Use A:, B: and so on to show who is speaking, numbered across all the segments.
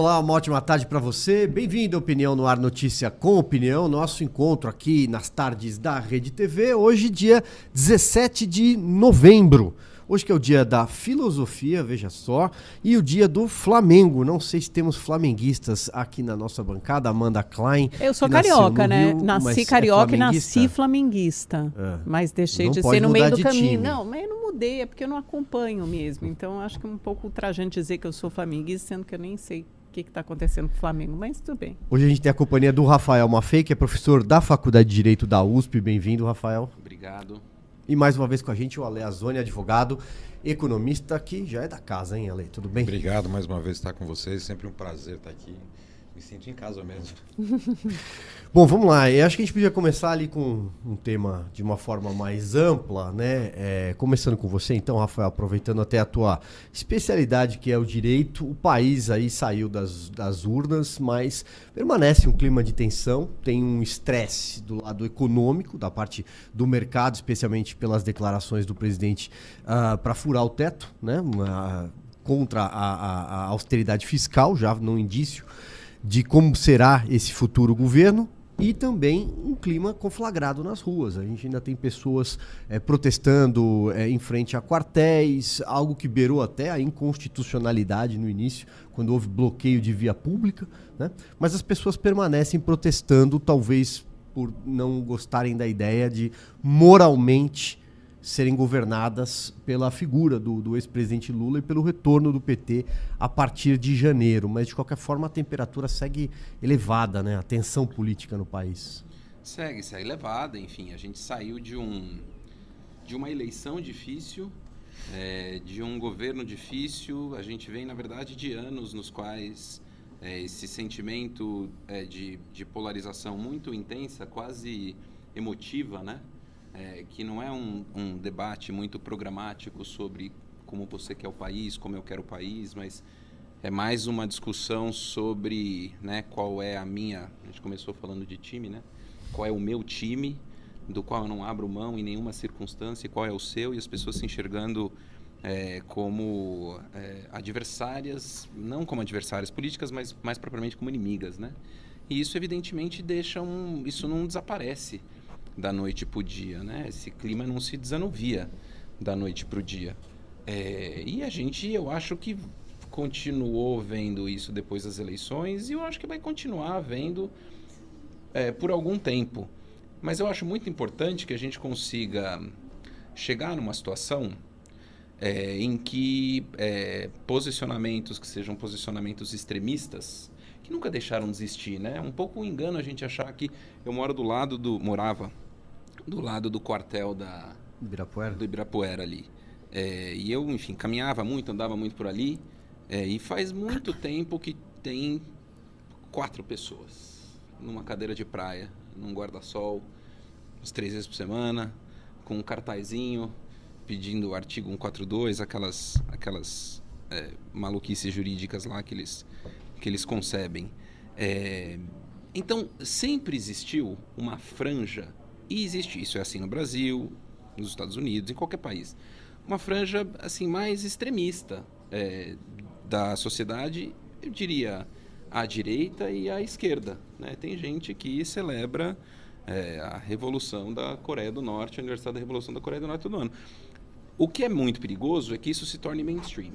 A: Olá, uma ótima tarde para você. Bem-vindo ao Opinião no Ar Notícia com Opinião, nosso encontro aqui nas tardes da Rede TV. Hoje, dia 17 de novembro. Hoje que é o dia da filosofia, veja só, e o dia do Flamengo. Não sei se temos flamenguistas aqui na nossa bancada, Amanda Klein.
B: Eu sou carioca, né? Rio, nasci é carioca é e nasci flamenguista. É. Mas deixei não de ser no meio do caminho. Time. Não, mas eu não mudei, é porque eu não acompanho mesmo. Então acho que é um pouco ultrajante dizer que eu sou flamenguista, sendo que eu nem sei o que está acontecendo com o Flamengo, mas tudo bem.
A: Hoje a gente tem a companhia do Rafael Maffei, que é professor da Faculdade de Direito da USP. Bem-vindo, Rafael.
C: Obrigado.
A: E mais uma vez com a gente o Ale Azoni, advogado, economista, que já é da casa, hein, Ale? Tudo bem?
D: Obrigado mais uma vez estar com vocês. Sempre um prazer estar aqui. Me sinto em casa mesmo.
A: Bom, vamos lá. Eu acho que a gente podia começar ali com um tema de uma forma mais ampla, né? É, começando com você, então, Rafael, aproveitando até a tua especialidade, que é o direito. O país aí saiu das, das urnas, mas permanece um clima de tensão, tem um estresse do lado econômico, da parte do mercado, especialmente pelas declarações do presidente uh, para furar o teto, né? Uma, contra a, a, a austeridade fiscal, já no indício de como será esse futuro governo e também um clima conflagrado nas ruas. A gente ainda tem pessoas é, protestando é, em frente a quartéis, algo que beirou até a inconstitucionalidade no início, quando houve bloqueio de via pública. Né? Mas as pessoas permanecem protestando, talvez por não gostarem da ideia de moralmente serem governadas pela figura do, do ex-presidente Lula e pelo retorno do PT a partir de janeiro. Mas, de qualquer forma, a temperatura segue elevada, né? A tensão política no país.
C: Segue, segue elevada. Enfim, a gente saiu de, um, de uma eleição difícil, é, de um governo difícil. A gente vem, na verdade, de anos nos quais é, esse sentimento é, de, de polarização muito intensa, quase emotiva, né? É, que não é um, um, debate muito programático sobre como você quer o país, como eu quero o país, mas é mais uma discussão sobre né, qual é a minha. A gente começou falando de time, né? Qual é o meu time, do qual eu não abro mão em nenhuma circunstância, e qual é o seu, e as pessoas se enxergando é, como é, adversárias, não como adversárias políticas, mas mais propriamente como inimigas, né? E isso evidentemente deixa um, isso não desaparece da noite para o dia, né? Esse clima não se desanuvia da noite para o dia. É, e a gente, eu acho que continuou vendo isso depois das eleições e eu acho que vai continuar vendo é, por algum tempo. Mas eu acho muito importante que a gente consiga chegar numa situação é, em que é, posicionamentos que sejam posicionamentos extremistas, que nunca deixaram de existir, né? Um pouco um engano a gente achar que eu moro do lado do morava do lado do quartel da
A: Ibirapuera,
C: do Ibirapuera ali. É, e eu, enfim, caminhava muito, andava muito por ali. É, e faz muito tempo que tem quatro pessoas numa cadeira de praia, num guarda-sol, umas três vezes por semana, com um cartazinho pedindo o artigo 142, aquelas, aquelas é, maluquices jurídicas lá que eles, que eles concebem. É, então, sempre existiu uma franja e existe isso, é assim no Brasil, nos Estados Unidos, em qualquer país. Uma franja assim mais extremista é, da sociedade, eu diria à direita e à esquerda. Né? Tem gente que celebra é, a Revolução da Coreia do Norte, a Universidade da Revolução da Coreia do Norte todo ano. O que é muito perigoso é que isso se torne mainstream.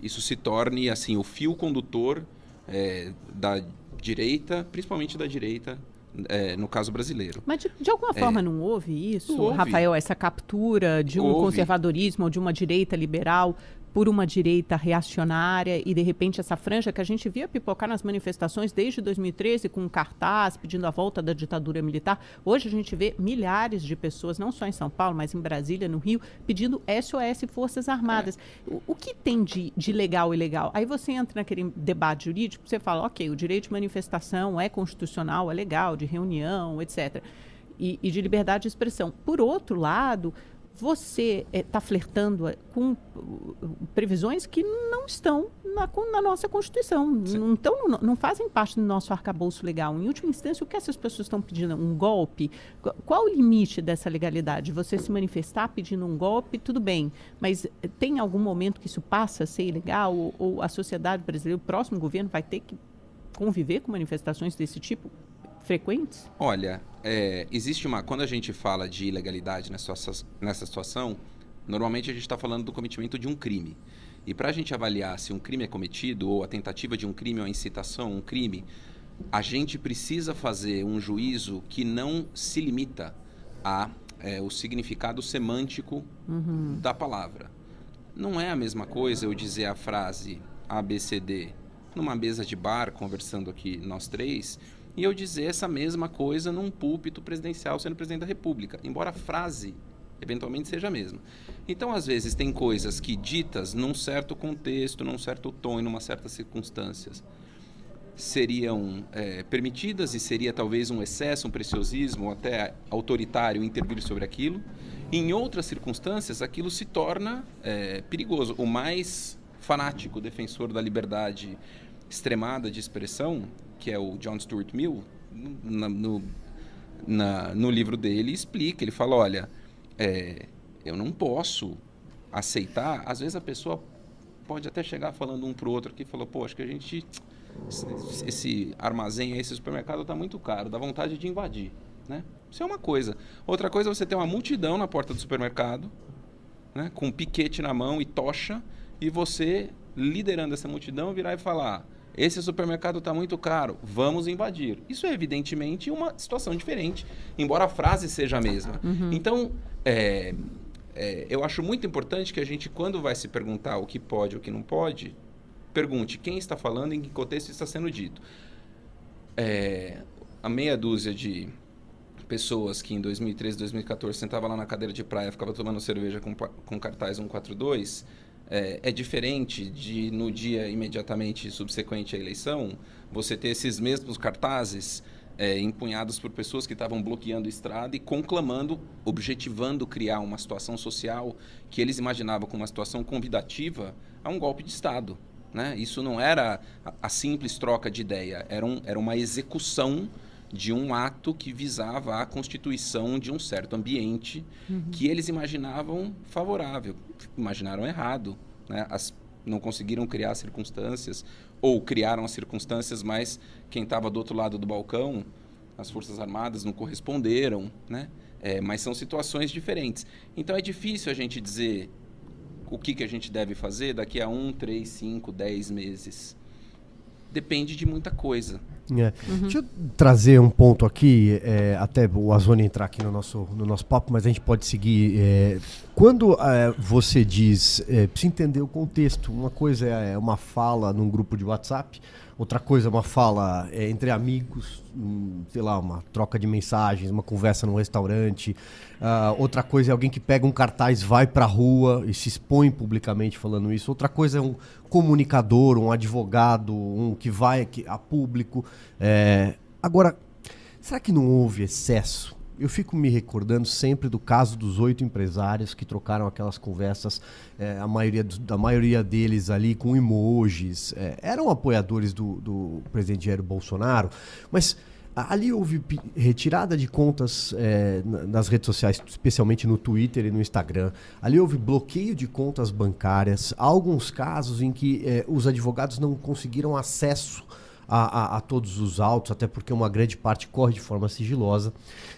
C: Isso se torne assim o fio condutor é, da direita, principalmente da direita é, no caso brasileiro.
B: Mas de, de alguma é. forma não houve isso, houve. Rafael, essa captura de um houve. conservadorismo ou de uma direita liberal por uma direita reacionária e de repente essa franja que a gente via pipocar nas manifestações desde 2013 com um cartaz pedindo a volta da ditadura militar. Hoje a gente vê milhares de pessoas, não só em São Paulo, mas em Brasília, no Rio, pedindo SOS Forças Armadas. É. O, o, que tem de, de legal e legal? Aí você entra naquele debate jurídico, você fala, ok, o direito de manifestação é constitucional, é legal, de reunião, etc. E, e de liberdade de expressão. Por outro lado, você está eh, flertando eh, com previsões que não estão na, na nossa Constituição, não, estão, não, não, fazem parte do nosso arcabouço legal. Em última instância, o que essas pessoas estão pedindo? Um golpe? Qual o limite dessa legalidade? Você se manifestar pedindo um golpe, tudo bem, mas eh, tem algum momento que isso passa a ser ilegal ou, ou a sociedade brasileira, o próximo governo vai ter que conviver com manifestações desse tipo? frequentes?
C: Olha, é, existe uma. Quando a gente fala de ilegalidade nessa, nessa situação, normalmente a gente está falando do cometimento de um crime. E para a gente avaliar se um crime é cometido, ou a tentativa de um crime, ou a incitação a um crime, a gente precisa fazer um juízo que não se limita a é, o significado semântico uhum. da palavra. Não é a mesma coisa eu dizer a frase ABCD numa mesa de bar, conversando aqui nós três, e eu dizer essa mesma coisa num púlpito presidencial sendo presidente da República, embora a frase eventualmente seja a mesma. Então, às vezes, tem coisas que ditas num certo contexto, num certo tom e numa certas circunstâncias seriam é, permitidas e seria talvez um excesso, um preciosismo, até autoritário intervir sobre aquilo. Em outras circunstâncias, aquilo se torna é, perigoso. O mais fanático defensor da liberdade extremada de expressão que é o John Stuart Mill, no, no, na, no livro dele explica, ele fala, olha, é, eu não posso aceitar, às vezes a pessoa pode até chegar falando um para o outro aqui, falou, pô, acho que a gente, esse, esse armazém, esse supermercado está muito caro, dá vontade de invadir, né? Isso é uma coisa. Outra coisa é você ter uma multidão na porta do supermercado, né, com um piquete na mão e tocha, e você, liderando essa multidão, virar e falar esse supermercado está muito caro, vamos invadir. Isso é evidentemente uma situação diferente, embora a frase seja a mesma. Uhum. Então, é, é, eu acho muito importante que a gente, quando vai se perguntar o que pode e o que não pode, pergunte quem está falando e em que contexto está sendo dito. É, a meia dúzia de pessoas que em 2013, 2014 sentava lá na cadeira de praia, ficava tomando cerveja com, com cartaz 142 é, é, diferente de no dia imediatamente subsequente à eleição você ter esses mesmos cartazes é, empunhados por pessoas que estavam bloqueando a estrada e conclamando, objetivando criar uma situação social que eles imaginavam como uma situação convidativa a um golpe de Estado. Né? Isso não era a, a simples troca de ideia, era, um, era uma execução de um ato que visava a constituição de um certo ambiente uhum. que eles imaginavam favorável, imaginaram errado, né? As, não conseguiram criar circunstâncias ou criaram as circunstâncias, mas quem estava do outro lado do balcão, as forças armadas não corresponderam, né? É, mas são situações diferentes. Então é difícil a gente dizer o que, que a gente deve fazer daqui a um, três, cinco, dez meses depende de muita coisa.
A: É. Uhum. Deixa eu trazer um ponto aqui, é, até o Azone entrar aqui no nosso, no nosso papo, mas a gente pode seguir. É, quando é, você diz, é, precisa entender o contexto, uma coisa é, é uma fala num grupo de WhatsApp, outra coisa é uma fala entre amigos, sei lá, uma troca de mensagens, uma conversa num restaurante, uh, outra coisa é alguém que pega um cartaz, vai pra rua e se expõe publicamente falando isso, outra coisa é um comunicador, um advogado, um que vai a público. É... Agora, será que não houve excesso? Eu fico me recordando sempre do caso dos oito empresários que trocaram aquelas conversas, é, a maioria, da maioria deles ali com emojis. É, eram apoiadores do, do presidente Jair Bolsonaro, mas Ali houve retirada de contas é, nas redes sociais, especialmente no Twitter e no Instagram. Ali houve bloqueio de contas bancárias. Há alguns casos em que é, os advogados não conseguiram acesso a, a, a, todos os autos, até porque uma grande parte corre de forma sigilosa.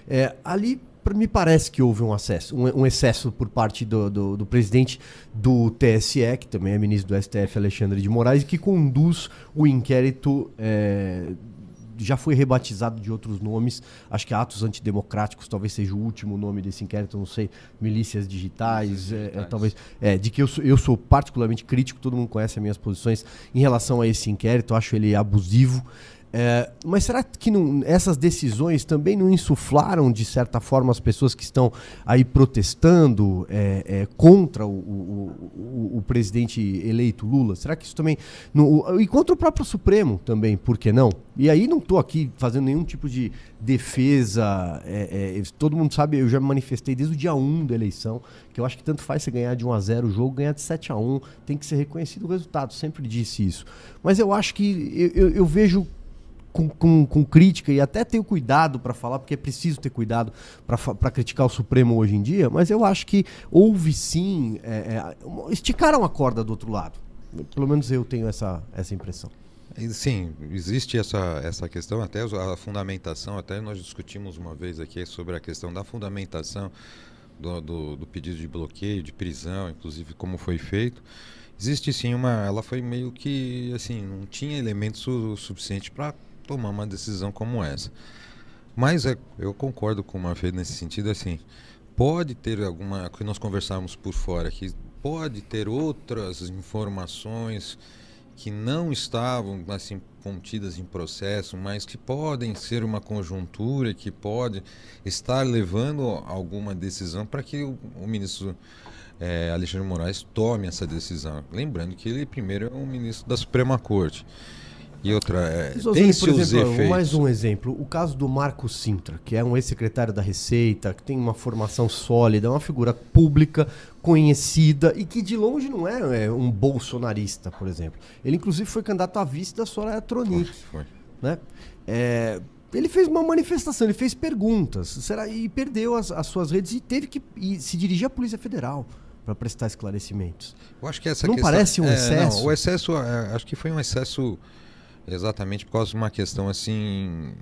A: É, ali me parece que houve um, acesso, um, excesso por parte do, do, do, presidente do TSE, que também é ministro do STF, Alexandre de Moraes, que conduz o inquérito é, já foi rebatizado de outros nomes. Acho que Atos Antidemocráticos talvez seja o último nome desse inquérito, não sei. Milícias Digitais, Milícias é, digitais. É, talvez. É, de que eu sou, eu sou particularmente crítico, todo mundo conhece as minhas posições em relação a esse inquérito, acho ele abusivo. É, mas será que não, essas decisões também não insuflaram, de certa forma, as pessoas que estão aí protestando é, é, contra o, o, o, o, presidente eleito Lula? Será que isso também. Não, e contra o próprio Supremo também, por que não? E aí não estou aqui fazendo nenhum tipo de defesa. É, é, todo mundo sabe, eu já me manifestei desde o dia 1 da eleição, que eu acho que tanto faz você ganhar de 1 a 0 o jogo, ganhar de 7 a 1 tem que ser reconhecido o resultado, sempre disse isso. Mas eu acho que eu, eu, eu vejo com, com, com, crítica e até tenho cuidado para falar, porque é preciso ter cuidado para criticar o Supremo hoje em dia, mas eu acho que houve sim. É, é, esticaram a corda do outro lado. Pelo menos eu tenho essa, essa impressão.
D: Sim, existe essa, essa questão, até a fundamentação, até nós discutimos uma vez aqui sobre a questão da fundamentação do, do, do pedido de bloqueio, de prisão, inclusive como foi feito. Existe sim uma. Ela foi meio que. assim, não tinha elementos su, suficiente para tomar uma decisão como essa. Mas é, eu concordo com o Marfedo nesse sentido, assim, pode ter alguma, que nós conversamos por fora, que pode ter outras informações que não estavam assim contidas em processo, mas que podem ser uma conjuntura que pode estar levando alguma decisão para que o, o ministro é, Alexandre Moraes tome essa decisão. Lembrando que ele primeiro é um ministro da Suprema Corte. E outra, é, tem
A: por exemplo, efeitos. mais um exemplo, o caso do Marco Sintra, que é um ex-secretário da Receita, que tem uma formação sólida, uma figura pública, conhecida e que de longe não é, é um bolsonarista, por exemplo. Ele inclusive foi candidato a vice da Soraya Tronic. Foi, foi. Né? É, ele fez uma manifestação, ele fez perguntas, será e perdeu as, as suas redes e teve que e se dirigir à Polícia Federal para prestar esclarecimentos.
D: Eu acho que essa
A: não
D: questão,
A: parece um
D: é,
A: excesso.
D: Não, o excesso, é, acho que foi um excesso exatamente por causa de uma questão assim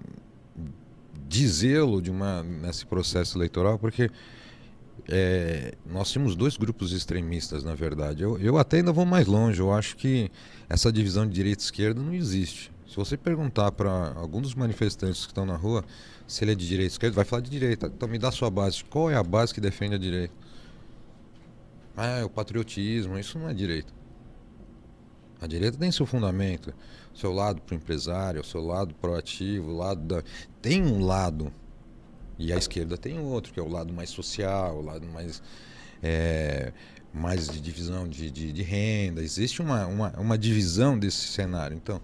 D: de zelo de uma nesse processo eleitoral, porque é, nós tínhamos dois grupos extremistas, na verdade. Eu, eu até ainda vou mais longe. Eu acho que essa divisão de direita e esquerda não existe. Se você perguntar para algum dos manifestantes que estão na rua se ele é de direita ou esquerda, vai falar de direita. Então me dá sua base. Qual é a base que defende a direita? Ah, é o patriotismo. Isso não é direita. A direita tem seu fundamento seu lado para o empresário, seu lado proativo, lado da... tem um lado e a esquerda tem outro que é o lado mais social, o lado mais é, mais de divisão de, de, de, renda. Existe uma, uma, uma divisão desse cenário. Então,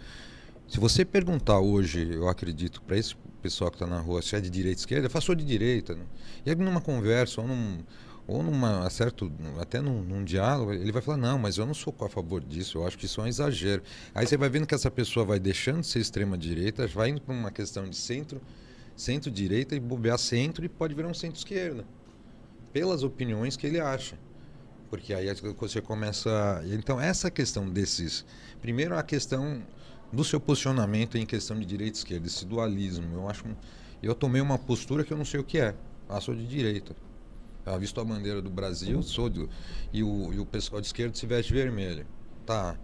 D: se você perguntar hoje, eu acredito, para esse pessoal que está na rua, se é de direita ou esquerda, faço de direita. Né? E aí, numa conversa ou num, ou numa certo até num, num, diálogo ele vai falar não mas eu não sou a favor disso eu acho que isso é um exagero. Aí você vai vendo que essa pessoa vai deixando de ser extrema direita vai indo para uma questão de centro centro direita e bobear centro e pode virar um centro esquerda pelas opiniões que ele acha. Porque aí você começa então essa questão desses primeiro a questão do seu posicionamento em questão de direita e esquerda esse dualismo eu acho eu tomei uma postura que eu não sei o que é ah, sou de direita visto a bandeira do Brasil, sou e, o, e o pessoal de esquerda se veste vermelho. Tá.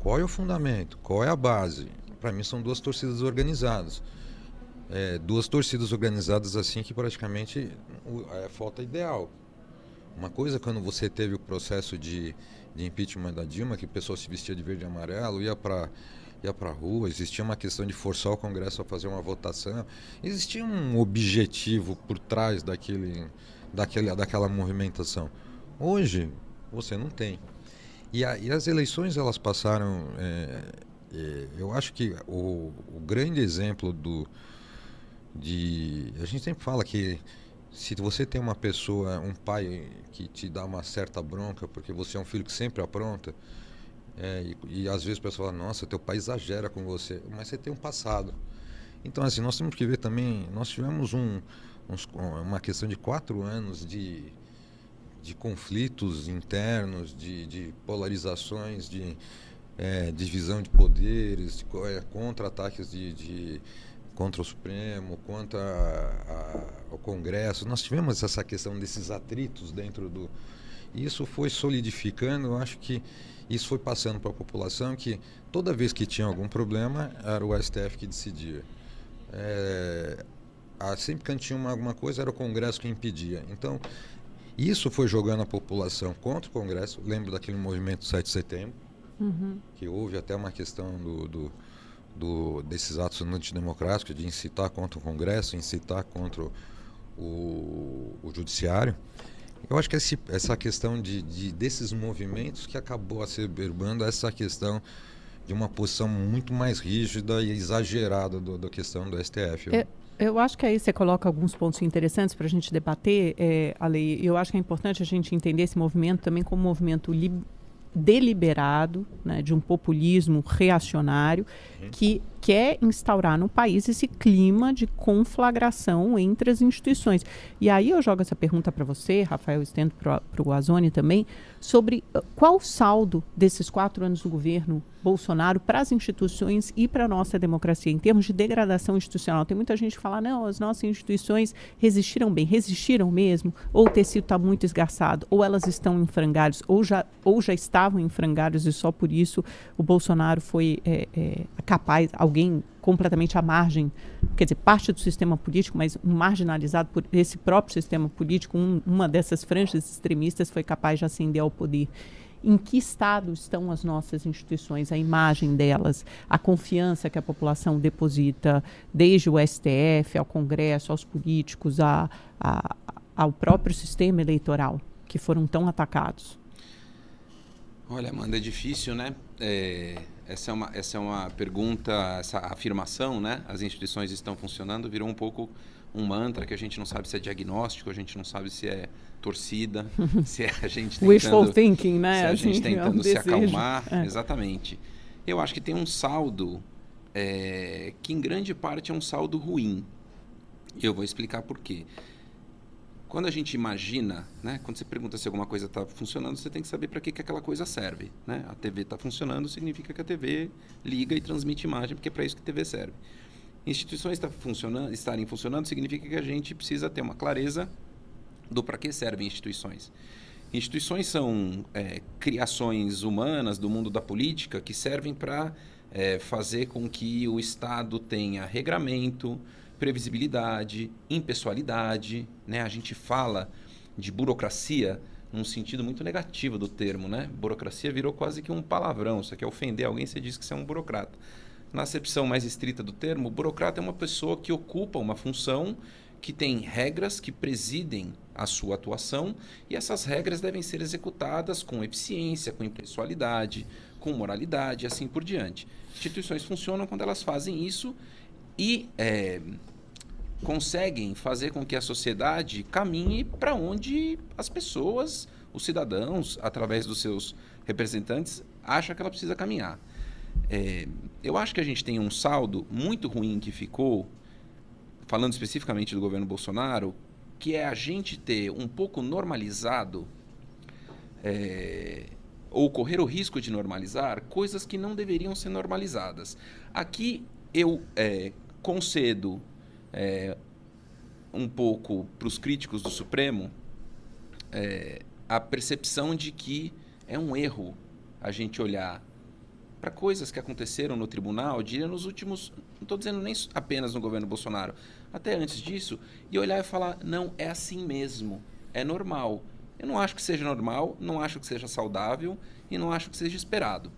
D: Qual é o fundamento? Qual é a base? Para mim são duas torcidas organizadas. É, duas torcidas organizadas assim que praticamente é falta ideal. Uma coisa quando você teve o processo de, de impeachment da Dilma, que o pessoal se vestia de verde e amarelo, ia para ia para a rua, existia uma questão de forçar o Congresso a fazer uma votação, existia um objetivo por trás daquele, daquele, daquela movimentação. Hoje, você não tem. E, a, e as eleições, elas passaram. É, é, eu acho que o, o, grande exemplo do. De, a gente sempre fala que se você tem uma pessoa, um pai que te dá uma certa bronca, porque você é um filho que sempre apronta, é, e, e, às vezes o pessoal fala, nossa, teu pai exagera com você, mas você tem um passado. Então, assim, nós temos que ver também, nós tivemos um, uns, uma questão de quatro anos de, de conflitos internos, de, de polarizações, de é, divisão de poderes, de, é, contra-ataques de, de, contra o Supremo, contra a, a, o Congresso. Nós tivemos essa questão desses atritos dentro do. E isso foi solidificando, eu acho que isso foi passando para a população que toda vez que tinha algum problema era o STF que decidia. É, sempre que tinha uma, alguma coisa era o Congresso que impedia. Então, isso foi jogando a população contra o Congresso. Lembro daquele movimento 7 de setembro, uhum. que houve até uma questão do, do, do, desses atos antidemocráticos de incitar contra o Congresso, incitar contra o, o Judiciário. Eu acho que esse, essa questão de, de, desses movimentos que acabou acerbando essa questão de uma posição muito mais rígida e exagerada do, da questão do STF.
B: É, eu acho que aí você coloca alguns pontos interessantes para a gente debater, é, Ale. Eu acho que é importante a gente entender esse movimento também como um movimento deliberado, né, de um populismo reacionário, uhum. que quer instaurar no país esse clima de conflagração entre as instituições. E aí eu jogo essa pergunta para você, Rafael, estendo para o Azone também, sobre uh, qual o saldo desses quatro anos do governo Bolsonaro para as instituições e para a nossa democracia, em termos de degradação institucional. Tem muita gente que fala, não, as nossas instituições resistiram bem. Resistiram mesmo? Ou o tecido está muito esgarçado? Ou elas estão em frangalhos? Ou já, ou já estavam em frangalhos e só por isso o Bolsonaro foi é, é, capaz, alguém completamente à margem, quer dizer, parte do sistema político, mas marginalizado por esse próprio sistema político, um, uma dessas franjas extremistas foi capaz de ascender ao poder. Em que estado estão as nossas instituições, a imagem delas, a confiança que a população deposita, desde o STF, ao Congresso, aos políticos, a, a, ao próprio sistema eleitoral, que foram tão atacados?
C: Olha, Amanda, é difícil, né? É essa é uma, essa é uma pergunta, essa afirmação, né? As instituições estão funcionando, virou um pouco um mantra que a gente não sabe se é diagnóstico, a gente não sabe se é torcida, se é a gente tentando...
B: Wishful thinking, né?
C: Se a gente assim, tentando é um se acalmar. É. Exatamente. Eu acho que tem um saldo é, que, em grande parte, é um saldo ruim. Eu vou explicar por quê. Quando a gente imagina, né, quando você pergunta se alguma coisa está funcionando, você tem que saber para que, que aquela coisa serve. Né? A TV está funcionando, significa que a TV liga e transmite imagem, porque é para isso que a TV serve. Instituições tá funcionando, estarem funcionando significa que a gente precisa ter uma clareza do para que servem instituições. Instituições são é, criações humanas do mundo da política que servem para é, fazer com que o Estado tenha regramento, previsibilidade, impessoalidade, né? A gente fala de burocracia num sentido muito negativo do termo, né? Burocracia virou quase que um palavrão. Você quer ofender alguém, você diz que você é um burocrata. Na acepção mais estrita do termo, burocrata é uma pessoa que ocupa uma função que tem regras que presidem a sua atuação e essas regras devem ser executadas com eficiência, com impessoalidade, com moralidade e assim por diante. Instituições funcionam quando elas fazem isso e é, conseguem fazer com que a sociedade caminhe para onde as pessoas, os cidadãos, através dos seus representantes, acham que ela precisa caminhar. É, eu acho que a gente tem um saldo muito ruim que ficou, falando especificamente do governo Bolsonaro, que é a gente ter um pouco normalizado é, ou correr o risco de normalizar coisas que não deveriam ser normalizadas. Aqui eu é, concedo é, um pouco para os críticos do Supremo é, a percepção de que é um erro a gente olhar para coisas que aconteceram no tribunal, diria nos últimos, não estou dizendo nem apenas no governo Bolsonaro, até antes disso, e olhar e falar, não, é assim mesmo, é normal. Eu não acho que seja normal, não acho que seja saudável e não acho que seja esperado.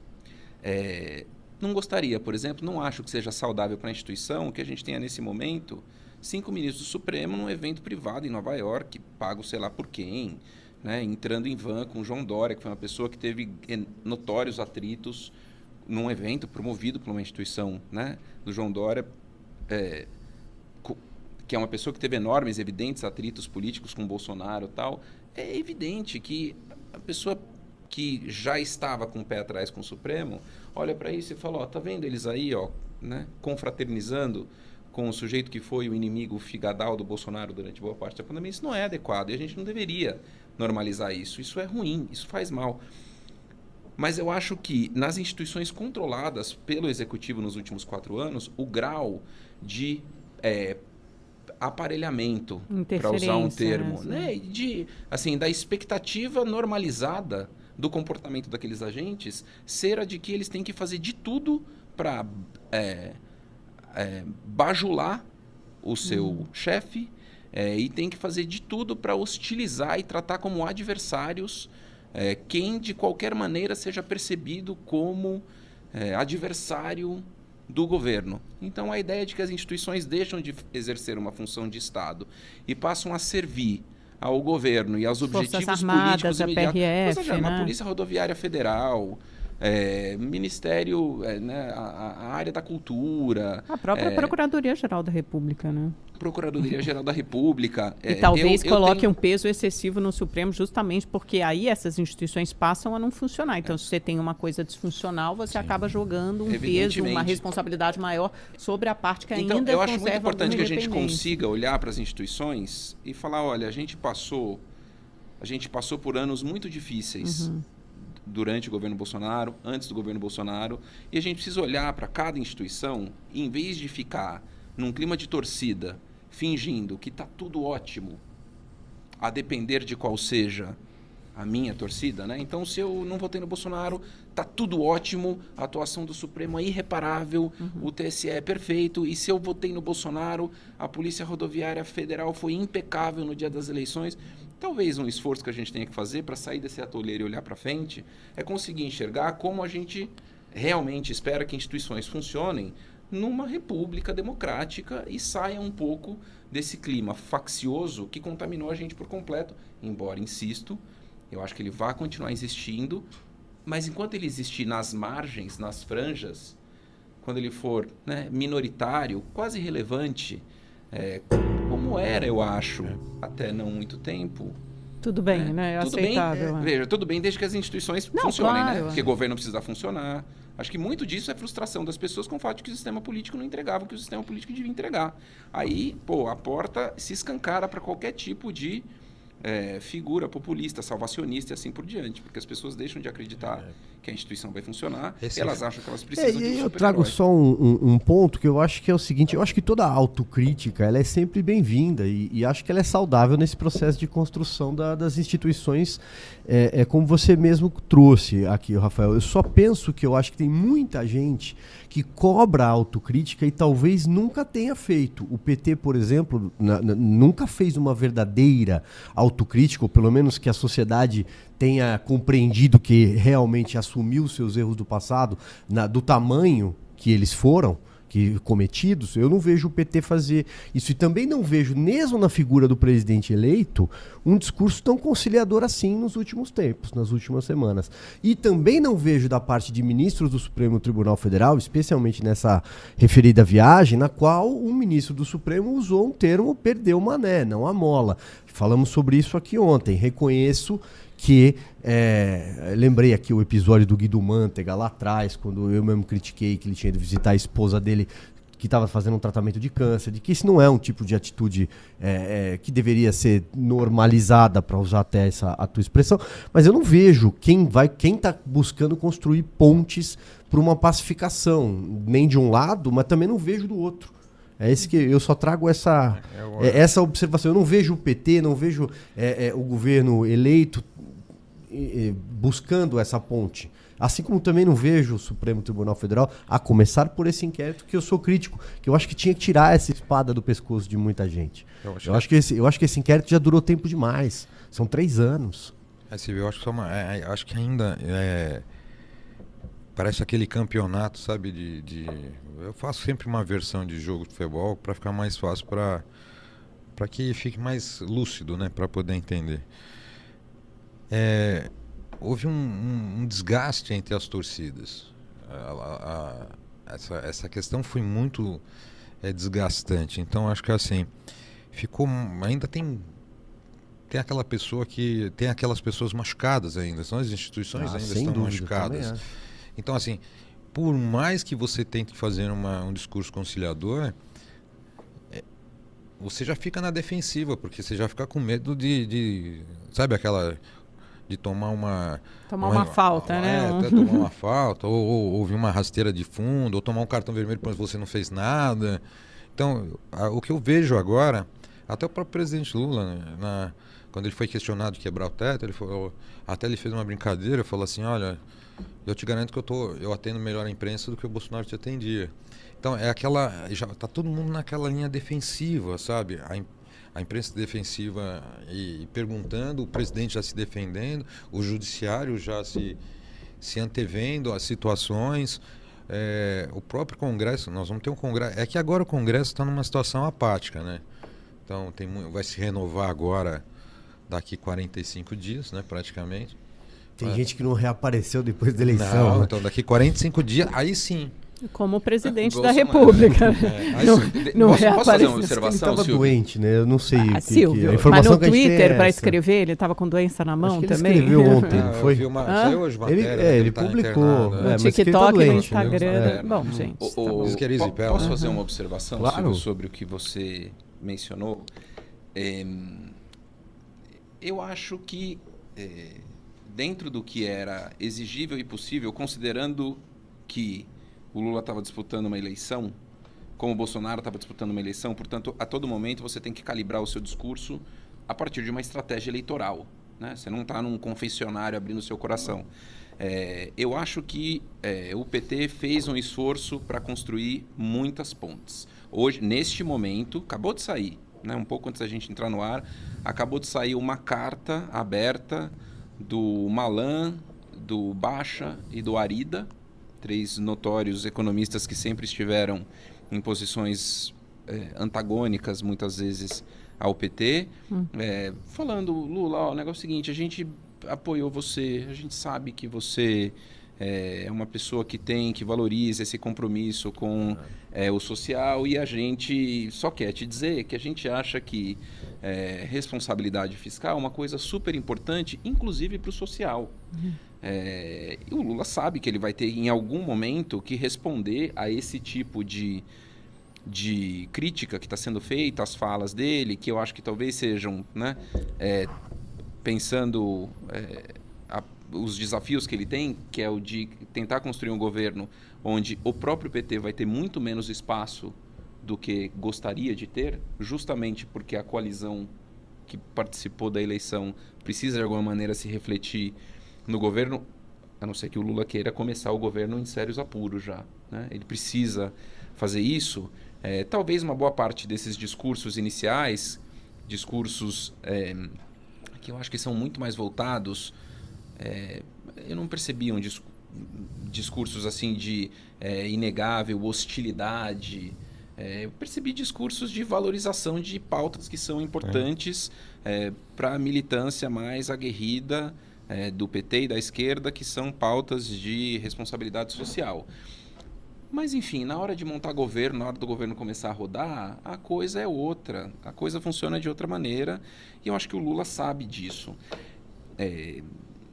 C: É, não gostaria, por exemplo, não acho que seja saudável para a instituição que a gente tenha nesse momento cinco ministros do Supremo num evento privado em Nova York, pago sei lá por quem, né, entrando em van com João Dória, que foi uma pessoa que teve notórios atritos num evento promovido por uma instituição né, do João Dória, é, que é uma pessoa que teve enormes, evidentes atritos políticos com Bolsonaro e tal. É evidente que a pessoa que já estava com o pé atrás com o Supremo, olha para isso e fala, ó, tá vendo eles aí, ó, né, confraternizando com o sujeito que foi o inimigo figadal do Bolsonaro durante boa parte da pandemia, isso não é adequado e a gente não deveria normalizar isso. Isso é ruim, isso faz mal. Mas eu acho que nas instituições controladas pelo executivo nos últimos quatro anos, o grau de é, aparelhamento, para usar um termo, né? né? de assim da expectativa normalizada do comportamento daqueles agentes ser a de que eles têm que fazer de tudo para é, é, bajular o seu uhum. chefe é, e tem que fazer de tudo para hostilizar e tratar como adversários é, quem de qualquer maneira seja percebido como é, adversário do governo. Então a ideia é de que as instituições deixam de exercer uma função de Estado e passam a servir ao governo e aos objetivos
B: Armadas,
C: políticos
B: imediatos. PRF,
C: seja,
B: né?
C: a Polícia Rodoviária Federal, é, Ministério, é, né, a, a, área da cultura.
B: A própria é, Procuradoria-Geral da República, né?
C: Procuradoria-Geral da República.
B: E talvez eu, coloque tenho... um peso excessivo no Supremo justamente porque aí essas instituições passam a não funcionar. Então, se você tem uma coisa disfuncional, você Sim. acaba jogando um peso, uma responsabilidade maior sobre a parte que
C: então,
B: ainda
C: eu acho muito importante que a gente consiga olhar para as instituições e falar, olha, a gente passou, a gente passou por anos muito difíceis. Uhum durante o governo Bolsonaro, antes do governo Bolsonaro, e a gente precisa olhar para cada instituição e, em vez de ficar num clima de torcida, fingindo que está tudo ótimo, a depender de qual seja a minha torcida, né? Então, se eu não votei no Bolsonaro, tá tudo ótimo, a atuação do Supremo é irreparável, uhum. o TSE é perfeito, e se eu votei no Bolsonaro, a Polícia Rodoviária Federal foi impecável no dia das eleições. Talvez um esforço que a gente tenha que fazer para sair desse atoleiro e olhar para frente é conseguir enxergar como a gente realmente espera que instituições funcionem numa república democrática e saia um pouco desse clima faccioso que contaminou a gente por completo. Embora, insisto, eu acho que ele vai continuar existindo, mas enquanto ele existir nas margens, nas franjas, quando ele for né, minoritário, quase irrelevante, é, como era, eu acho, é. até não muito tempo.
B: Tudo bem, né? né? É tudo aceitável. Bem,
C: é, veja, tudo bem desde que as instituições não, funcionem, né? claro. né? Porque o governo precisa funcionar. Acho que muito disso é frustração das pessoas com o fato de que o sistema político não entregava o que o sistema político devia entregar. Aí, pô, a porta se escancara para qualquer tipo de é, figura populista, salvacionista e assim por diante, porque as pessoas deixam de acreditar é. Que a instituição vai funcionar elas acham que elas precisam é,
A: de um Eu trago só um, um, um, ponto que eu acho que é o seguinte, eu acho que toda autocrítica ela é sempre bem-vinda e, e, acho que ela é saudável nesse processo de construção da, das instituições, é, é como você mesmo trouxe aqui, Rafael. Eu só penso que eu acho que tem muita gente que cobra a autocrítica e talvez nunca tenha feito. O PT, por exemplo, na, na, nunca fez uma verdadeira autocrítica, ou pelo menos que a sociedade tenha compreendido que realmente assumiu seus erros do passado, na, do tamanho que eles foram que cometidos, eu não vejo o PT fazer isso. E também não vejo, mesmo na figura do presidente eleito, um discurso tão conciliador assim nos últimos tempos, nas últimas semanas. E também não vejo da parte de ministros do Supremo Tribunal Federal, especialmente nessa referida viagem, na qual um ministro do Supremo usou um termo perdeu mané, não a mola. Falamos sobre isso aqui ontem. Reconheço que é, lembrei aqui o episódio do Guido Mantega lá atrás, quando eu mesmo critiquei que ele tinha ido visitar a esposa dele que estava fazendo um tratamento de câncer, de que isso não é um tipo de atitude é, é, que deveria ser normalizada, para usar até essa a tua expressão, mas eu não vejo quem vai, quem está buscando construir pontes para uma pacificação, nem de um lado, mas também não vejo do outro. É esse que eu só trago essa, é, é essa observação. Eu não vejo o PT, não vejo é, é, o governo eleito buscando essa ponte. Assim como também não vejo o Supremo Tribunal Federal, a começar por esse inquérito, que eu sou crítico, que eu acho que tinha que tirar essa espada do pescoço de muita gente. Eu acho, eu que... acho que... esse, eu acho que esse inquérito já durou tempo demais. São três anos.
D: É, eu acho que, uma, é, é, acho que ainda é, parece aquele campeonato, sabe? De, de, eu faço sempre uma versão de jogo de futebol para ficar mais fácil para para que fique mais lúcido, né? Para poder entender é, houve um, um, um, desgaste entre as torcidas. A, a, a, essa, essa questão foi muito é, desgastante. Então acho que assim ficou ainda tem tem aquela pessoa que tem aquelas pessoas machucadas ainda. São as instituições ah, ainda estão dúvida, machucadas. Então assim por mais que você tente fazer uma, um discurso conciliador, é, você já fica na defensiva, porque você já fica com medo de, de sabe aquela de tomar uma.
B: Tomar uma, uma falta,
D: é,
B: né?
D: Até tomar uma falta, ou, ou ouvir uma rasteira de fundo, ou tomar um cartão vermelho porque você não fez nada. Então, a, o que eu vejo agora, até o próprio presidente Lula, né, na, quando ele foi questionado de quebrar o teto, ele falou, até ele fez uma brincadeira, falou assim, olha, eu te garanto que eu tô, eu atendo melhor a imprensa do que o Bolsonaro te atendia. Então é aquela, já tá todo mundo naquela linha defensiva, sabe? A, a imprensa defensiva e, e, perguntando, o presidente já se defendendo, o judiciário já se, se antevendo às situações. é, o próprio Congresso, nós vamos ter um Congresso. É que agora o Congresso está numa situação apática, né? Então tem, vai se renovar agora daqui 45 dias, né, praticamente.
A: Tem é. gente que não reapareceu depois da eleição. Não,
D: né? então daqui 45 dias, aí sim.
B: Como presidente da República. É.
C: Não, não posso, posso fazer uma observação?
A: Ele estava doente, né? Eu não sei. Ah,
B: que, Silvio, que, a informação mas no Twitter, para escrever, ele estava com doença na mão também?
A: Ele escreveu ontem, não foi?
D: Uma, ah? hoje
A: ele, é, ele tá publicou.
B: É, no TikTok, tá doente, no Instagram. Né? Bom, gente. O,
C: o, tá posso fazer uma observação claro. sobre o que você mencionou? É, eu acho que é, dentro do que era exigível e possível, considerando que o Lula estava disputando uma eleição, como o Bolsonaro estava disputando uma eleição, portanto, a todo momento você tem que calibrar o seu discurso a partir de uma estratégia eleitoral. Né? Você não está num confessionário abrindo seu coração. É, eu acho que é, o PT fez um esforço para construir muitas pontes. Hoje, neste momento, acabou de sair, né, um pouco antes da gente entrar no ar, acabou de sair uma carta aberta do Malan, do Baixa e do Arida, três notórios economistas que sempre estiveram em posições é, antagônicas, muitas vezes, ao PT, hum. é, falando, Lula, ó, o negócio é o seguinte, a gente apoiou você, a gente sabe que você é, é uma pessoa que tem, que valoriza esse compromisso com é, o social e a gente só quer te dizer que a gente acha que é, responsabilidade fiscal é uma coisa super importante, inclusive para o social. Uhum. É, e o Lula sabe que ele vai ter em algum momento que responder a esse tipo de, de crítica que está sendo feita, as falas dele, que eu acho que talvez sejam, né, é, pensando os desafios que ele tem, que é o de tentar construir um governo onde o próprio PT vai ter muito menos espaço do que gostaria de ter, justamente porque a coalizão que participou da eleição precisa de alguma maneira se refletir no governo, a não ser que o Lula queira começar o governo em sérios apuros já. Né? Ele precisa fazer isso. É, talvez uma boa parte desses discursos iniciais, discursos é, que eu acho que são muito mais voltados. É, eu não percebi um discurso discursos assim de é, inegável hostilidade. É, eu percebi discursos de valorização de pautas que são importantes é. para a militância mais aguerrida é, do PT e da esquerda, que são pautas de responsabilidade social. Mas, enfim, na hora de montar governo, na hora do governo começar a rodar, a coisa é outra. A coisa funciona de outra maneira e eu acho que o Lula sabe disso. É,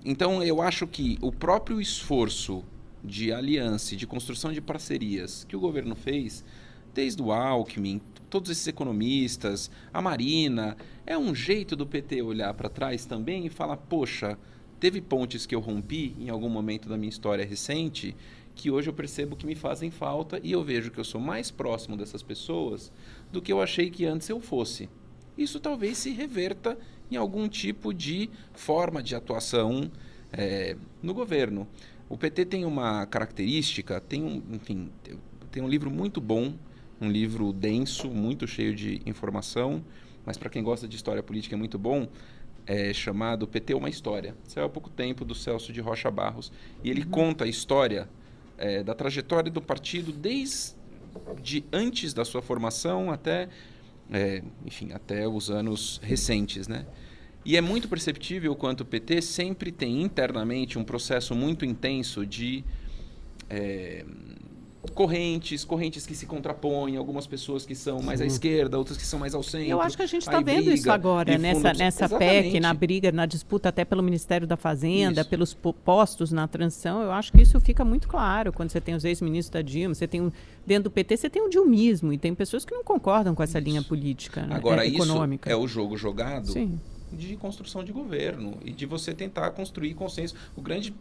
C: então, eu acho que o próprio esforço de aliança de construção de parcerias que o governo fez, desde o Alckmin, todos esses economistas, a Marina, é um jeito do PT olhar para trás também e falar: poxa Teve pontes que eu rompi em algum momento da minha história recente que hoje eu percebo que me fazem falta e eu vejo que eu sou mais próximo dessas pessoas do que eu achei que antes eu fosse. Isso talvez se reverta em algum tipo de forma de atuação é, no governo. O PT tem uma característica, tem um, enfim, tem um livro muito bom, um livro denso, muito cheio de informação, mas para quem gosta de história política é muito bom, é, chamado PT Uma História. Saiu há pouco tempo do Celso de Rocha Barros. E ele uhum. conta a história é, da trajetória do partido desde de antes da sua formação até, é, enfim, até os anos recentes, né? E é muito perceptível quanto o PT sempre tem internamente um processo muito intenso de é, correntes, correntes que se contrapõem, algumas pessoas que são mais à esquerda, outras que são mais ao centro.
B: Eu acho que a gente está vendo isso agora, nessa, nessa PEC, na briga, na disputa até pelo Ministério da Fazenda, isso. pelos postos na transição. Eu acho que isso fica muito claro quando você tem os ex-ministros da Dilma, você tem um, dentro do PT, você tem um dilmismo e tem pessoas que não concordam com essa isso. linha política né,
C: agora,
B: é, econômica.
C: Isso é o jogo jogado. Sim de construção de governo e de você tentar construir consenso. O grande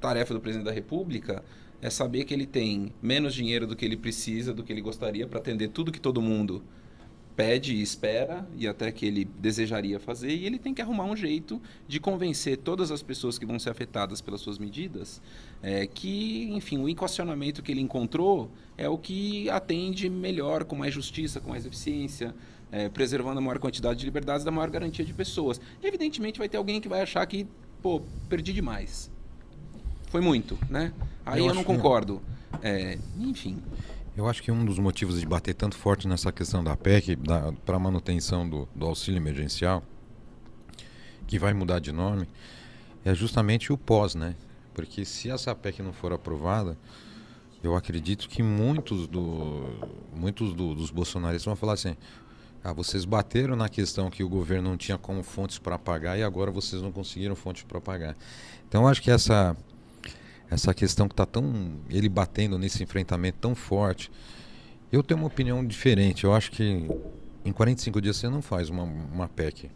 C: tarefa do presidente da República é saber que ele tem menos dinheiro do que ele precisa, do que ele gostaria para atender tudo que todo mundo pede e espera e até que ele desejaria fazer. E ele tem que arrumar um jeito de convencer todas as pessoas que vão ser afetadas pelas suas medidas é, que enfim o equacionamento que ele encontrou é o que atende melhor com mais justiça com mais eficiência é, preservando a maior quantidade de liberdades da maior garantia de pessoas. Evidentemente vai ter alguém que vai achar que pô perdi demais. Foi muito, né? Aí eu, eu não concordo. É, enfim.
D: Eu acho que um dos motivos de bater tanto forte nessa questão da PEC, para a manutenção do, do auxílio emergencial, que vai mudar de nome, é justamente o pós, né? Porque se essa PEC não for aprovada, eu acredito que muitos, do, muitos do, dos bolsonaristas vão falar assim: ah, vocês bateram na questão que o governo não tinha como fontes para pagar e agora vocês não conseguiram fontes para pagar. Então, eu acho que essa essa questão que está tão ele batendo nesse enfrentamento tão forte, eu tenho uma opinião diferente. Eu acho que em 45 dias você não faz uma, uma PEC.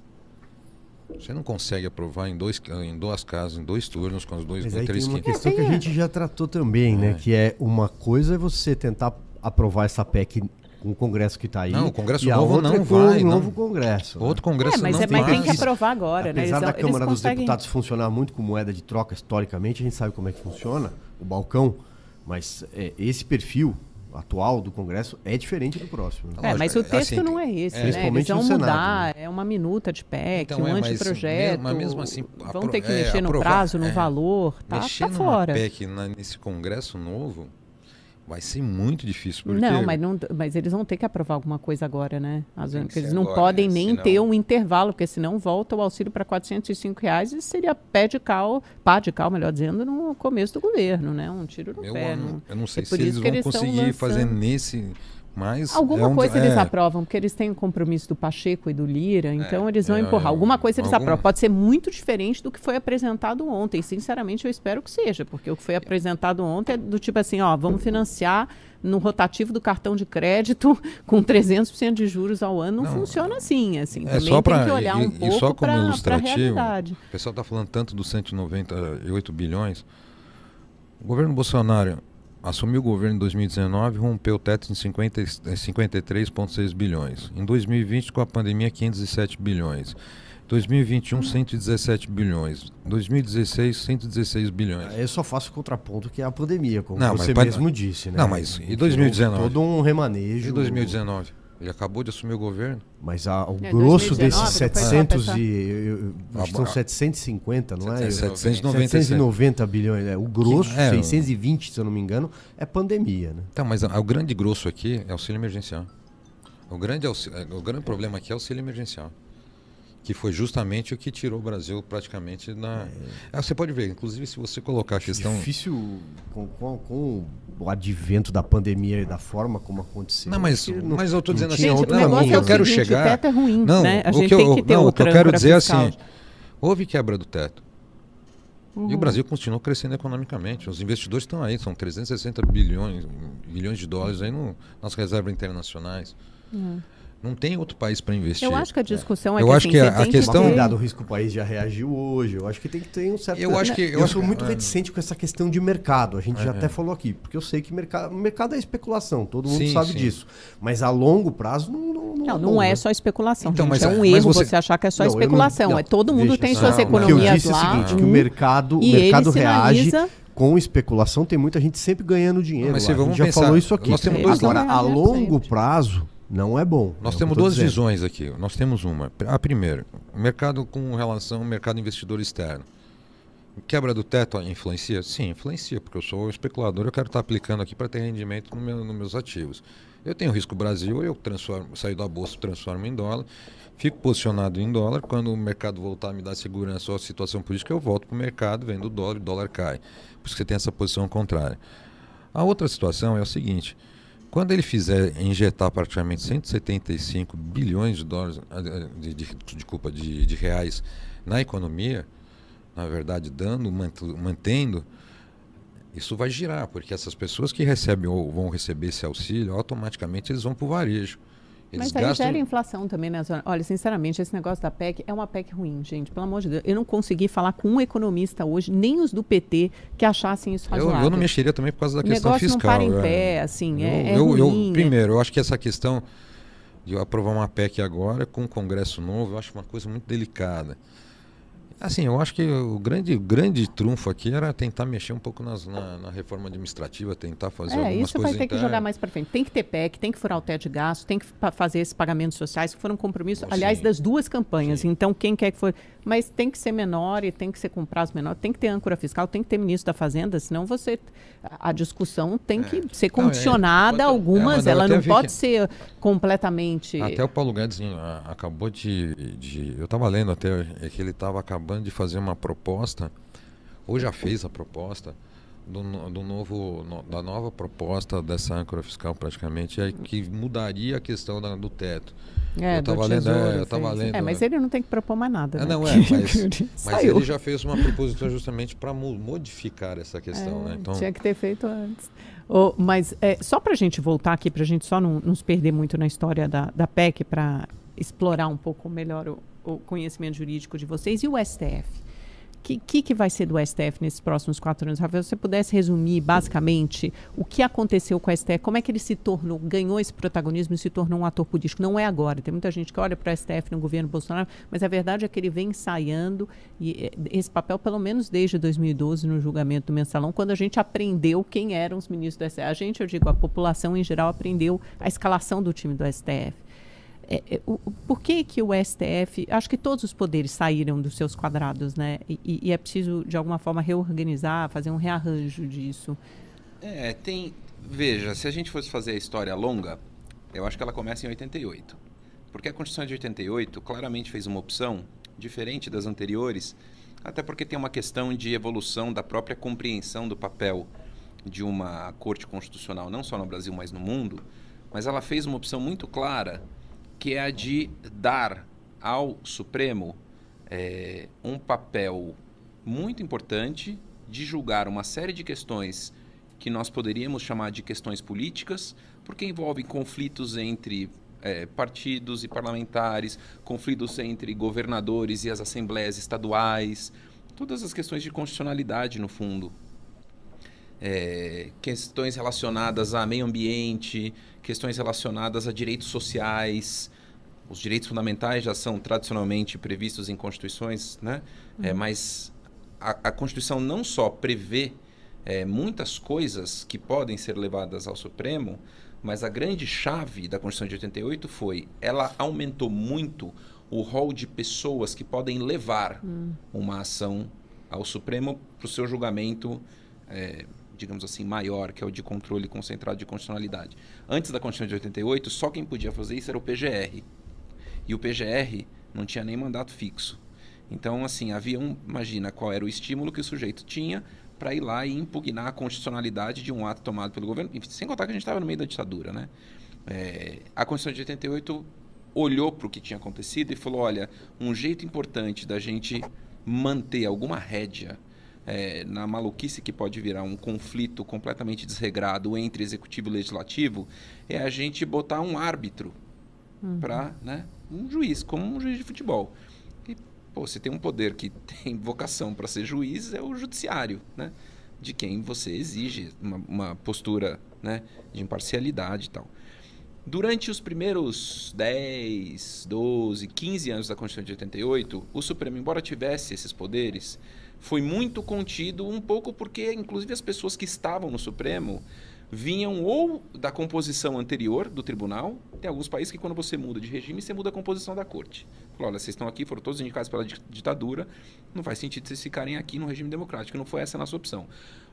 D: Você não consegue aprovar em, dois, em duas casas, em dois turnos, com os dois
A: Mas aí tem uma questão que a gente já tratou também, né? É. Que é uma coisa é você tentar aprovar essa PEC com o Congresso que está aí.
D: Não, o Congresso novo não é vai.
A: Um novo Congresso.
D: Né? Outro Congresso é, mas
B: não
D: é, Mas
B: tem que aprovar agora,
A: Apesar né? Apesar da Câmara dos conseguem... Deputados funcionar muito com moeda de troca historicamente, a gente sabe como é que funciona, o balcão, mas é, esse perfil atual do Congresso é diferente do próximo.
B: Né? É, mas o é, texto assim, não é esse, é, né? Eles vão mudar, né? é uma minuta de PEC, então, um é, anteprojeto, mas, mesmo assim, vão ter que é, mexer no aprovar, prazo, no valor, tá,
D: mexer
B: tá fora.
D: PEC na, nesse Congresso novo vai ser muito difícil. Porque...
B: Não, mas não, mas eles vão ter que aprovar alguma coisa agora, né? As, eles não agora, podem né? nem senão... ter um intervalo, porque senão volta o auxílio para 405 reais e seria pé de cal, pá de cal, melhor dizendo, no começo do governo, né? Um tiro no
D: eu,
B: pé.
D: Não, eu não sei é se eles vão eles conseguir fazer nesse mas
B: Alguma
D: é um,
B: coisa é... eles aprovam, porque eles têm o um compromisso do Pacheco e do Lira, é, então eles vão é, empurrar. Alguma coisa eles algum... aprovam. Pode ser muito diferente do que foi apresentado ontem. Sinceramente, eu espero que seja, porque o que foi apresentado ontem é do tipo assim, ó, vamos financiar no rotativo do cartão de crédito com 300% de juros ao ano. Não, não funciona assim. assim.
D: É Também pra, tem que olhar um e, pouco só como ilustrativo, realidade. O pessoal está falando tanto dos 198 bilhões. O governo Bolsonaro assumiu o governo em 2019 rompeu o teto em 53,6 bilhões. Em 2020, com a pandemia, 507 bilhões. 2021, 117 bilhões. 2016, 116 bilhões.
A: Eu só faço contraponto que é a pandemia, como não, você mesmo disse, né?
D: Não, mas e 2019?
A: Todo um remanejo.
D: E 2019? Ele acabou de assumir o governo.
A: Mas a, o é, grosso 2019, desses 700 e... Eu, acho que são 750, não é?
D: 790,
A: 790 bilhões. É, o grosso, é, 620, se eu não me engano, é pandemia. Né?
D: Então, mas o grande grosso aqui é auxílio emergencial. O grande, o grande problema aqui é auxílio emergencial que foi justamente o que tirou o Brasil praticamente na. É. você pode ver, inclusive, se você colocar a questão.
A: Difícil com, com, com, o advento da pandemia e da forma como aconteceu.
D: Não, mas, não, mas eu estou dizendo assim,
B: gente, não, o que eu quero seguinte, chegar. O teto é ruim, não, né? A gente
D: que eu,
B: tem que ter
D: não,
B: o que
D: eu quero dizer fiscal. assim, houve quebra do teto. Uhum. E o uhum. Brasil continuou crescendo economicamente. Os investidores estão aí, são 360 bilhões, bilhões de dólares aí no, nas reservas internacionais. Uhum. Não tem outro país para investir.
B: Eu acho que a discussão é,
D: é
B: eu
D: que, acho assim, que a, a questão
A: que dado o risco o país já reagiu hoje. Eu acho que tem que ter um certo.
D: Eu acho que eu,
A: eu
D: acho
A: sou muito reticente com essa questão de mercado. A gente é, já até falou aqui, porque eu sei que mercado, mercado é especulação. Todo mundo sim, sabe sim. disso. Mas a longo prazo não não
B: não, não, não é só especulação. Então, mas, é um erro você... você... achar que é só especulação. Não, é todo mundo tem suas economias lá. O que eu disse
A: lá. É o seguinte, que o mercado, o mercado reage com especulação tem muita gente sempre ganhando dinheiro. Mas, lá. a gente já pensar, falou isso aqui.
D: Nós temos dois
A: Agora, a longo prazo, não é bom.
D: Nós
A: é
D: temos duas dizendo. visões aqui. Nós temos uma. A primeira, o mercado com relação ao mercado investidor externo. Quebra do teto influencia? Sim, influencia, porque eu sou especulador, eu quero estar aplicando aqui para ter rendimento no meu, nos meus ativos. Eu tenho risco Brasil, eu transformo, saio da bolsa, transformo em dólar, fico posicionado em dólar. Quando o mercado voltar a me dar segurança ou a situação política, eu volto para o mercado, vendo o dólar, o dólar cai. Por isso que você tem essa posição contrária. A outra situação é o seguinte: quando ele fizer injetar praticamente 175 bilhões de dólares, eh, de, de, de, culpa, de, de reais na economia, na verdade dando, mantendo, isso vai girar, porque essas pessoas que recebem ou vão receber esse auxílio, automaticamente eles vão para o varejo.
B: Eles Mas aí gastam... gera inflação também, né, Zona? Olha, sinceramente, esse negócio da PEC é uma PEC ruim, gente. Pelo amor de Deus. Eu não consegui falar com um economista hoje, nem os do PT, que achassem isso razoável.
D: Eu, eu não mexeria também por causa da
B: o
D: questão fiscal.
B: O negócio não para em pé, assim, é, é
D: eu,
B: ruim.
D: Eu, primeiro, eu acho que essa questão de aprovar uma PEC agora com um Congresso novo, eu acho uma coisa muito delicada. Assim, eu acho que o grande, grande trunfo aqui era tentar mexer um pouco nas, na, na, reforma administrativa, tentar fazer é, algumas
B: isso vai ter que jogar mais para frente. Tem que ter PEC, tem que furar o teto de gasto, tem que fazer esses pagamentos sociais, que foram compromissos, aliás, das duas campanhas. Sim. Então, quem quer que for... Mas tem que ser menor e tem que ser com prazo menor, tem que ter âncora fiscal, tem que ter ministro da Fazenda, senão você... A discussão tem é. que ser condicionada não, é, a algumas, é, ela não pode que... ser completamente...
D: Até o Paulo Guedes acabou de... de eu estava lendo até é que ele estava acabando acabando de fazer uma proposta, ou já fez a proposta, do, do novo, no, da nova proposta dessa âncora fiscal praticamente, é que mudaria a questão da, do teto.
B: É, eu estava lendo, é, eu tava lendo. É, mas ele não tem que propor mais nada.
D: É,
B: né?
D: não é, mas, mas ele já fez uma proposição justamente para modificar essa questão.
B: É,
D: né?
B: então, tinha que ter feito antes. Oh, mas é, só para a gente voltar aqui, para a gente só não nos perder muito na história da, da PEC, para explorar um pouco melhor o, o conhecimento jurídico de vocês e o STF. O que, que, que, vai ser do STF nesses próximos quatro anos? Rafael, se você pudesse resumir basicamente o que aconteceu com o STF, como é que ele se tornou, ganhou esse protagonismo e se tornou um ator político? Não é agora. Tem muita gente que olha para o STF no governo Bolsonaro, mas a verdade é que ele vem ensaiando e, eh, esse papel, pelo menos desde 2012, no julgamento do mensalão, quando a gente aprendeu quem eram os ministros do STF. A gente, eu digo, a população em geral aprendeu a escalação do time do STF. É, é, o, por que, que o STF. Acho que todos os poderes saíram dos seus quadrados, né? E, e, é preciso, de alguma forma, reorganizar, fazer um rearranjo disso.
C: É, tem. Veja, se a gente fosse fazer a história longa, eu acho que ela começa em 88. Porque a Constituição de 88 claramente fez uma opção diferente das anteriores, até porque tem uma questão de evolução da própria compreensão do papel de uma corte constitucional, não só no Brasil, mas no mundo. Mas ela fez uma opção muito clara que é a de dar ao Supremo é, um papel muito importante de julgar uma série de questões que nós poderíamos chamar de questões políticas, porque envolvem conflitos entre é, partidos e parlamentares, conflitos entre governadores e as assembleias estaduais, todas as questões de constitucionalidade, no fundo. É, questões relacionadas a meio ambiente, questões relacionadas a direitos sociais, os direitos fundamentais já são tradicionalmente previstos em constituições, né? É, uhum. É, mas a, a, Constituição não só prevê é, muitas coisas que podem ser levadas ao Supremo, mas a grande chave da Constituição de 88 foi ela aumentou muito o rol de pessoas que podem levar uhum. uma ação ao Supremo para o seu julgamento, é, digamos assim, maior, que é o de controle concentrado de constitucionalidade. Antes da Constituição de 88, só quem podia fazer isso era o PGR. E o PGR não tinha nem mandato fixo. Então, assim, havia um. Imagina qual era o estímulo que o sujeito tinha para ir lá e impugnar a constitucionalidade de um ato tomado pelo governo, sem contar que a gente estava no meio da ditadura, né? É, a Constituição de 88 olhou para o que tinha acontecido e falou: olha, um jeito importante da gente manter alguma rédea é, na maluquice que pode virar um conflito completamente desregrado entre executivo e legislativo é a gente botar um árbitro uhum. para né, um juiz, como um juiz de futebol. E, pô, você tem um poder que tem vocação para ser juiz, é o judiciário, né? De quem você exige uma, uma postura né, de imparcialidade e tal. Durante os primeiros 10, 12, 15 anos da Constituição de 88, o Supremo, embora tivesse esses poderes, foi muito contido, um pouco porque, inclusive, as pessoas que estavam no Supremo vinham ou da composição anterior do tribunal. Tem alguns países que, quando você muda de regime, você muda a composição da corte. Fala, olha, vocês estão aqui, foram todos indicados pela ditadura, não faz sentido vocês ficarem aqui no regime democrático. Não foi essa a nossa opção.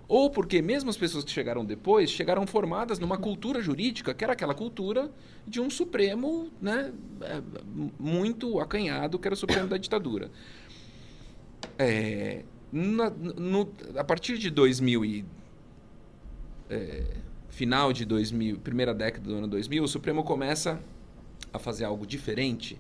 C: Ou porque mesmo as pessoas que chegaram depois chegaram formadas numa cultura jurídica, que era aquela cultura de um Supremo né, é, muito acanhado, que era o Supremo da ditadura. É, na, no, a partir de 2000 e, é, final de 2000, primeira década do ano 2000, o Supremo começa a fazer algo diferente,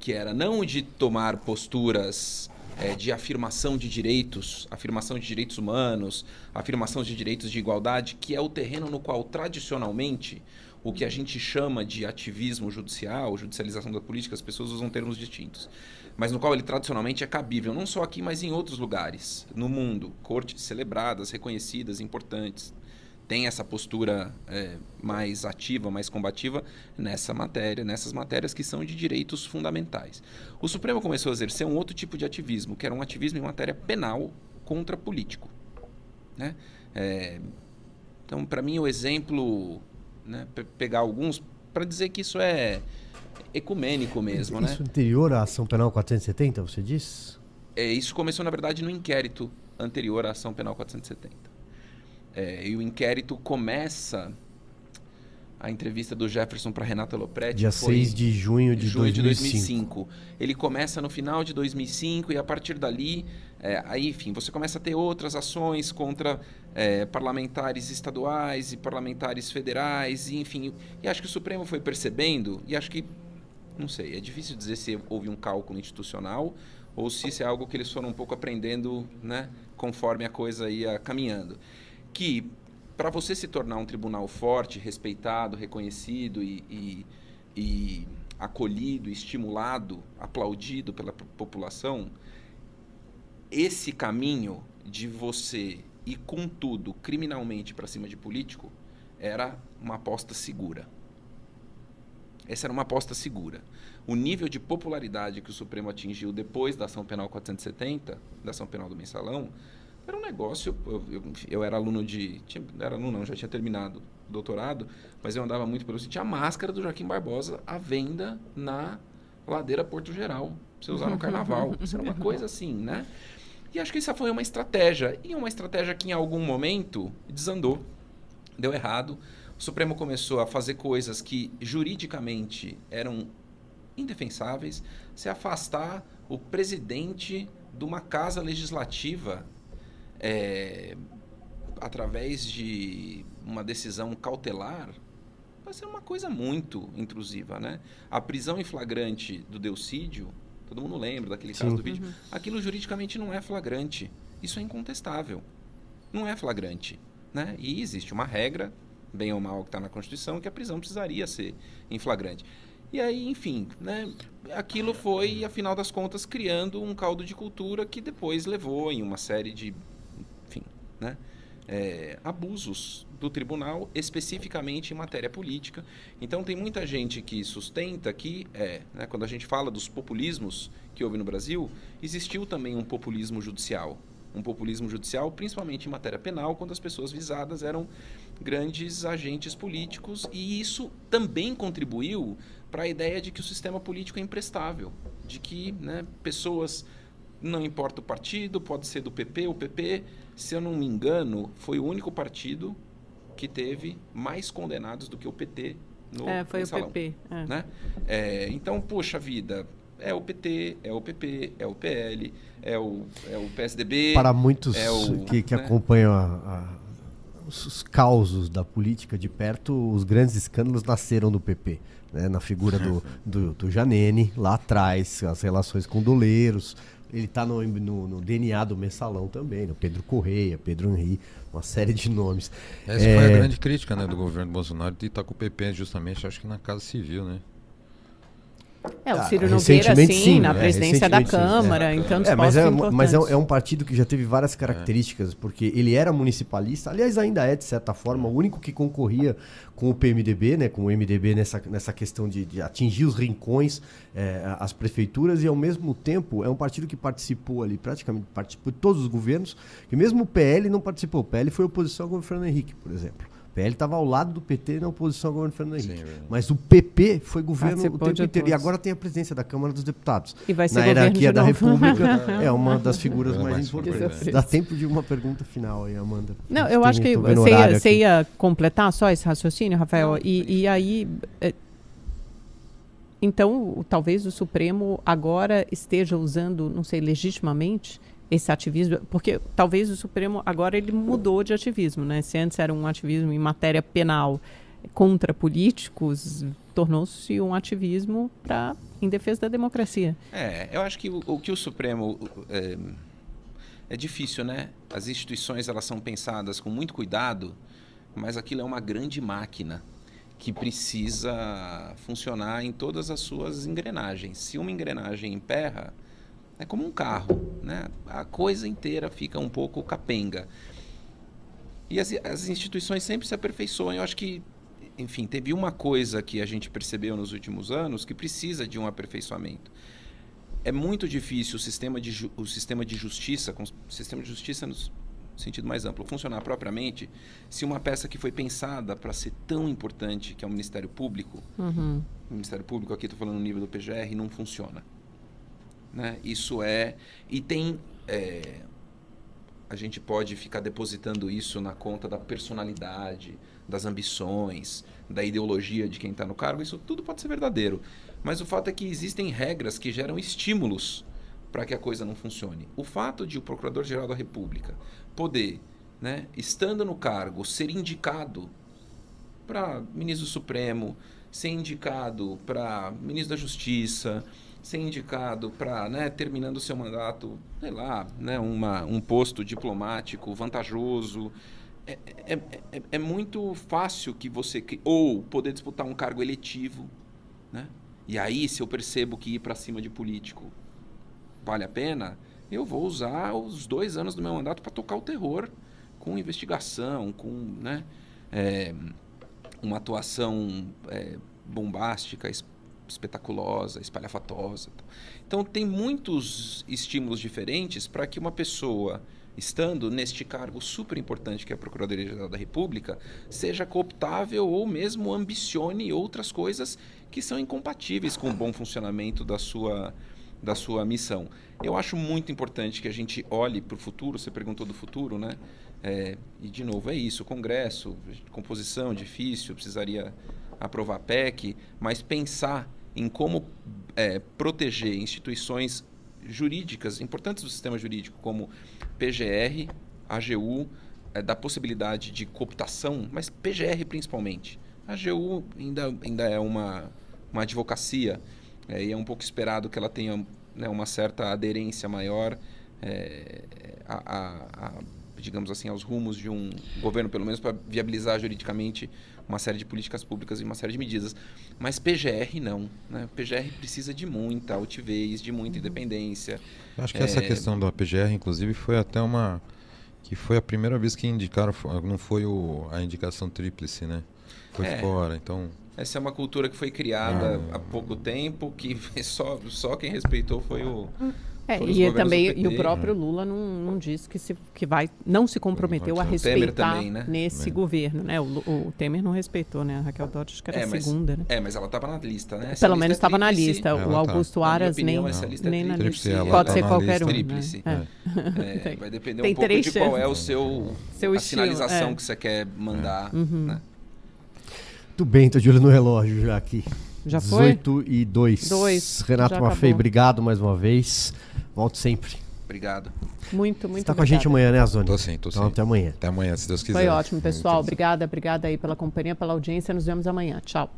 C: que era não de tomar posturas é, de afirmação de direitos, afirmação de direitos humanos, afirmação de direitos de igualdade, que é o terreno no qual tradicionalmente o que a gente chama de ativismo judicial, judicialização da política, as pessoas usam termos distintos, mas no qual ele tradicionalmente é cabível, não só aqui, mas em outros lugares no mundo, cortes celebradas, reconhecidas, importantes tem essa postura é, mais ativa, mais combativa nessa matéria, nessas matérias que são de direitos fundamentais. O Supremo começou a exercer um outro tipo de ativismo, que era um ativismo em matéria penal contra político. Né? É, então, para mim, o exemplo, né, pegar alguns, para dizer que isso é ecumênico mesmo.
A: Isso
C: né?
A: anterior à ação penal 470, você diz?
C: É, isso começou, na verdade, no inquérito anterior à ação penal 470. É, e o inquérito começa. A entrevista do Jefferson para Renata Lopretti.
A: Dia 6 de junho de, junho 2005. de 2005.
C: Ele começa no final de 2005 e a partir dali, é, aí, enfim, você começa a ter outras ações contra é, parlamentares estaduais e parlamentares federais, e, enfim. E acho que o Supremo foi percebendo, e acho que, não sei, é difícil dizer se houve um cálculo institucional ou se isso é algo que eles foram um pouco aprendendo, né, conforme a coisa ia caminhando que para você se tornar um tribunal forte, respeitado, reconhecido e, e, e acolhido, estimulado, aplaudido pela população, esse caminho de você ir com tudo criminalmente para cima de político era uma aposta segura. Essa era uma aposta segura. O nível de popularidade que o Supremo atingiu depois da ação penal 470, da ação penal do mensalão, era um negócio. Eu, eu, eu era aluno de. Tinha, era aluno, não, já tinha terminado o doutorado, mas eu andava muito pelo. Tinha a máscara do Joaquim Barbosa à venda na ladeira Porto Geral. Você usar no carnaval. Isso era uma coisa assim, né? E acho que essa foi uma estratégia. E uma estratégia que em algum momento desandou, deu errado. O Supremo começou a fazer coisas que juridicamente eram indefensáveis, se afastar o presidente de uma casa legislativa é, através de uma decisão cautelar, vai ser uma coisa muito intrusiva, né? A prisão em flagrante do Delcídio, todo mundo lembra daquele Sim. caso do vídeo, uhum. aquilo juridicamente não é flagrante. Isso é incontestável. Não é flagrante, né? E existe uma regra, bem ou mal que está na Constituição, que a prisão precisaria ser em flagrante. E aí, enfim, né, aquilo foi, afinal das contas, criando um caldo de cultura que depois levou em uma série de né? É, abusos do tribunal, especificamente em matéria política. Então, tem muita gente que sustenta que, é, né, quando a gente fala dos populismos que houve no Brasil, existiu também um populismo judicial. Um populismo judicial, principalmente em matéria penal, quando as pessoas visadas eram grandes agentes políticos, e isso também contribuiu para a ideia de que o sistema político é imprestável, de que né, pessoas, não importa o partido, pode ser do PP, o PP se eu não me engano, foi o único partido que teve mais condenados do que o PT no
B: É, foi
C: no
B: o salão, PP.
C: É. Né? É, então, poxa vida, é o PT, é o PP, é o PL, é o, é o PSDB.
A: Para muitos
C: é o,
A: que, que né? acompanham a, a, os causos da política de perto, os grandes escândalos nasceram do PP. Né? Na figura do, do, do Janene, lá atrás, as relações com doleiros, ele está no, no, no, DNA do Mensalão também, no Pedro Correia, Pedro Henri, uma série de nomes.
D: Essa é... foi a grande crítica né, do governo Bolsonaro de estar com o PP justamente, acho que na Casa Civil, né?
B: É, o ah, Ciro Nogueira, sim, sim, na é, presidência da Câmara,
A: sim,
B: é. então
A: é, mas, é, mas é, é, um partido que já teve várias características, porque ele era municipalista, aliás, ainda é, de certa forma, o único que concorria com o PMDB, né, com o MDB nessa, nessa questão de, de atingir os rincões, é, as prefeituras, e ao mesmo tempo é um partido que participou ali, praticamente participou de todos os governos, e mesmo o PL não participou. O PL foi oposição ao governo Fernando Henrique, por exemplo. PL estava ao lado do PT na oposição ao governo Fernando Henrique. Sim, Mas o PP foi governo Participou o tempo inteiro. E agora tem a presidência da Câmara dos Deputados.
B: E vai ser
A: na hierarquia da República, é uma das figuras é mais, mais importantes. Dá tempo de uma pergunta final aí, Amanda.
B: Não, eu acho que você ia, você ia, completar só esse raciocínio, Rafael. Não, e, e aí. É, então, talvez o Supremo agora esteja usando, não sei, legitimamente, esse ativismo, porque talvez o Supremo agora ele mudou de ativismo, né? Se antes era um ativismo em matéria penal contra políticos, tornou-se um ativismo para em defesa da democracia.
C: É, eu acho que o, o que o Supremo é, é difícil, né? As instituições elas são pensadas com muito cuidado, mas aquilo é uma grande máquina que precisa funcionar em todas as suas engrenagens. Se uma engrenagem emperra, é como um carro, né? A coisa inteira fica um pouco capenga. E as, as instituições sempre se aperfeiçoam. Eu acho que, enfim, teve uma coisa que a gente percebeu nos últimos anos que precisa de um aperfeiçoamento. É muito difícil o sistema de, o sistema de justiça, o sistema de justiça no sentido mais amplo, funcionar propriamente se uma peça que foi pensada para ser tão importante, que é o Ministério Público, uhum. o Ministério Público, aqui estou falando no nível do PGR, não funciona. Né? Isso é. E tem. É, a gente pode ficar depositando isso na conta da personalidade, das ambições, da ideologia de quem está no cargo. Isso tudo pode ser verdadeiro. Mas o fato é que existem regras que geram estímulos para que a coisa não funcione. O fato de o Procurador-Geral da República poder, né, estando no cargo, ser indicado para ministro do Supremo, ser indicado para ministro da Justiça, ser indicado para, né, terminando o seu mandato, sei lá, né, uma, um posto diplomático vantajoso. É, é, é, é, muito fácil que você. Ou poder disputar um cargo eletivo. Né? E aí, se eu percebo que ir para cima de político vale a pena, eu vou usar os dois anos do meu mandato para tocar o terror com investigação, com né, é, uma atuação é, bombástica, espetaculosa, espalhafatosa. Então, tem muitos estímulos diferentes para que uma pessoa, estando neste cargo super importante que é a Procuradoria-Geral da República, seja cooptável ou mesmo ambicione outras coisas que são incompatíveis com o bom funcionamento da sua, da sua missão. Eu acho muito importante que a gente olhe para o futuro, você perguntou do futuro, né? É, e, de novo, é isso, Congresso, composição difícil, precisaria aprovar PEC, mas pensar em como é, proteger instituições jurídicas importantes do sistema jurídico, como PGR, AGU, é, da possibilidade de cooptação, mas PGR principalmente. A AGU ainda, ainda é uma, uma advocacia é, e é um pouco esperado que ela tenha né, uma certa aderência maior é, a, a, a, digamos assim, aos rumos de um governo, pelo menos para viabilizar juridicamente uma série de políticas públicas e uma série de medidas. Mas PGR não. Né? PGR precisa de muita altivez, de muita independência.
D: Eu acho que é... essa questão da PGR, inclusive, foi até uma. que foi a primeira vez que indicaram, não foi o, a indicação tríplice, né? Foi é. fora, então.
C: Essa é uma cultura que foi criada ah. há pouco tempo, que só, só quem respeitou foi o,
B: é, e também e o próprio Lula não, não disse que, se, que vai não se comprometeu a respeitar também, né? nesse é. governo, né? O, o, Temer não respeitou, né? A Raquel Dodge acho que era é, a segunda, né?
C: É, mas ela estava na lista, né?
B: Essa Pelo lista menos estava na lista. Ela o tá. Augusto tá. Aras opinião, nem, é nem na lista. Pode tá ser qualquer um. Tríplice. Né?
C: É. É, vai depender Tem um pouco de qual é o seu, seu a estilo, sinalização que você quer mandar, uhum. né?
A: Muito bem, tô de olho no relógio já aqui.
B: Já foi?
A: 18 e 2. 2. Renato Maffei, obrigado mais uma vez. Volto sempre.
C: Obrigado.
B: Muito, muito
A: Você tá com a gente amanhã, né, Azone?
D: Tô sim, tô então,
A: sim. Até amanhã.
D: Até amanhã, se Deus quiser.
B: Foi ótimo, pessoal. Obrigada, obrigada aí pela companhia, pela audiência. Nos vemos amanhã. Tchau.